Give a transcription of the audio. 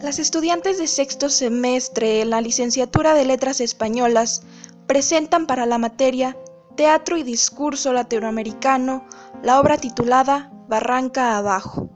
Las estudiantes de sexto semestre en la licenciatura de Letras Españolas presentan para la materia Teatro y Discurso Latinoamericano la obra titulada Barranca Abajo.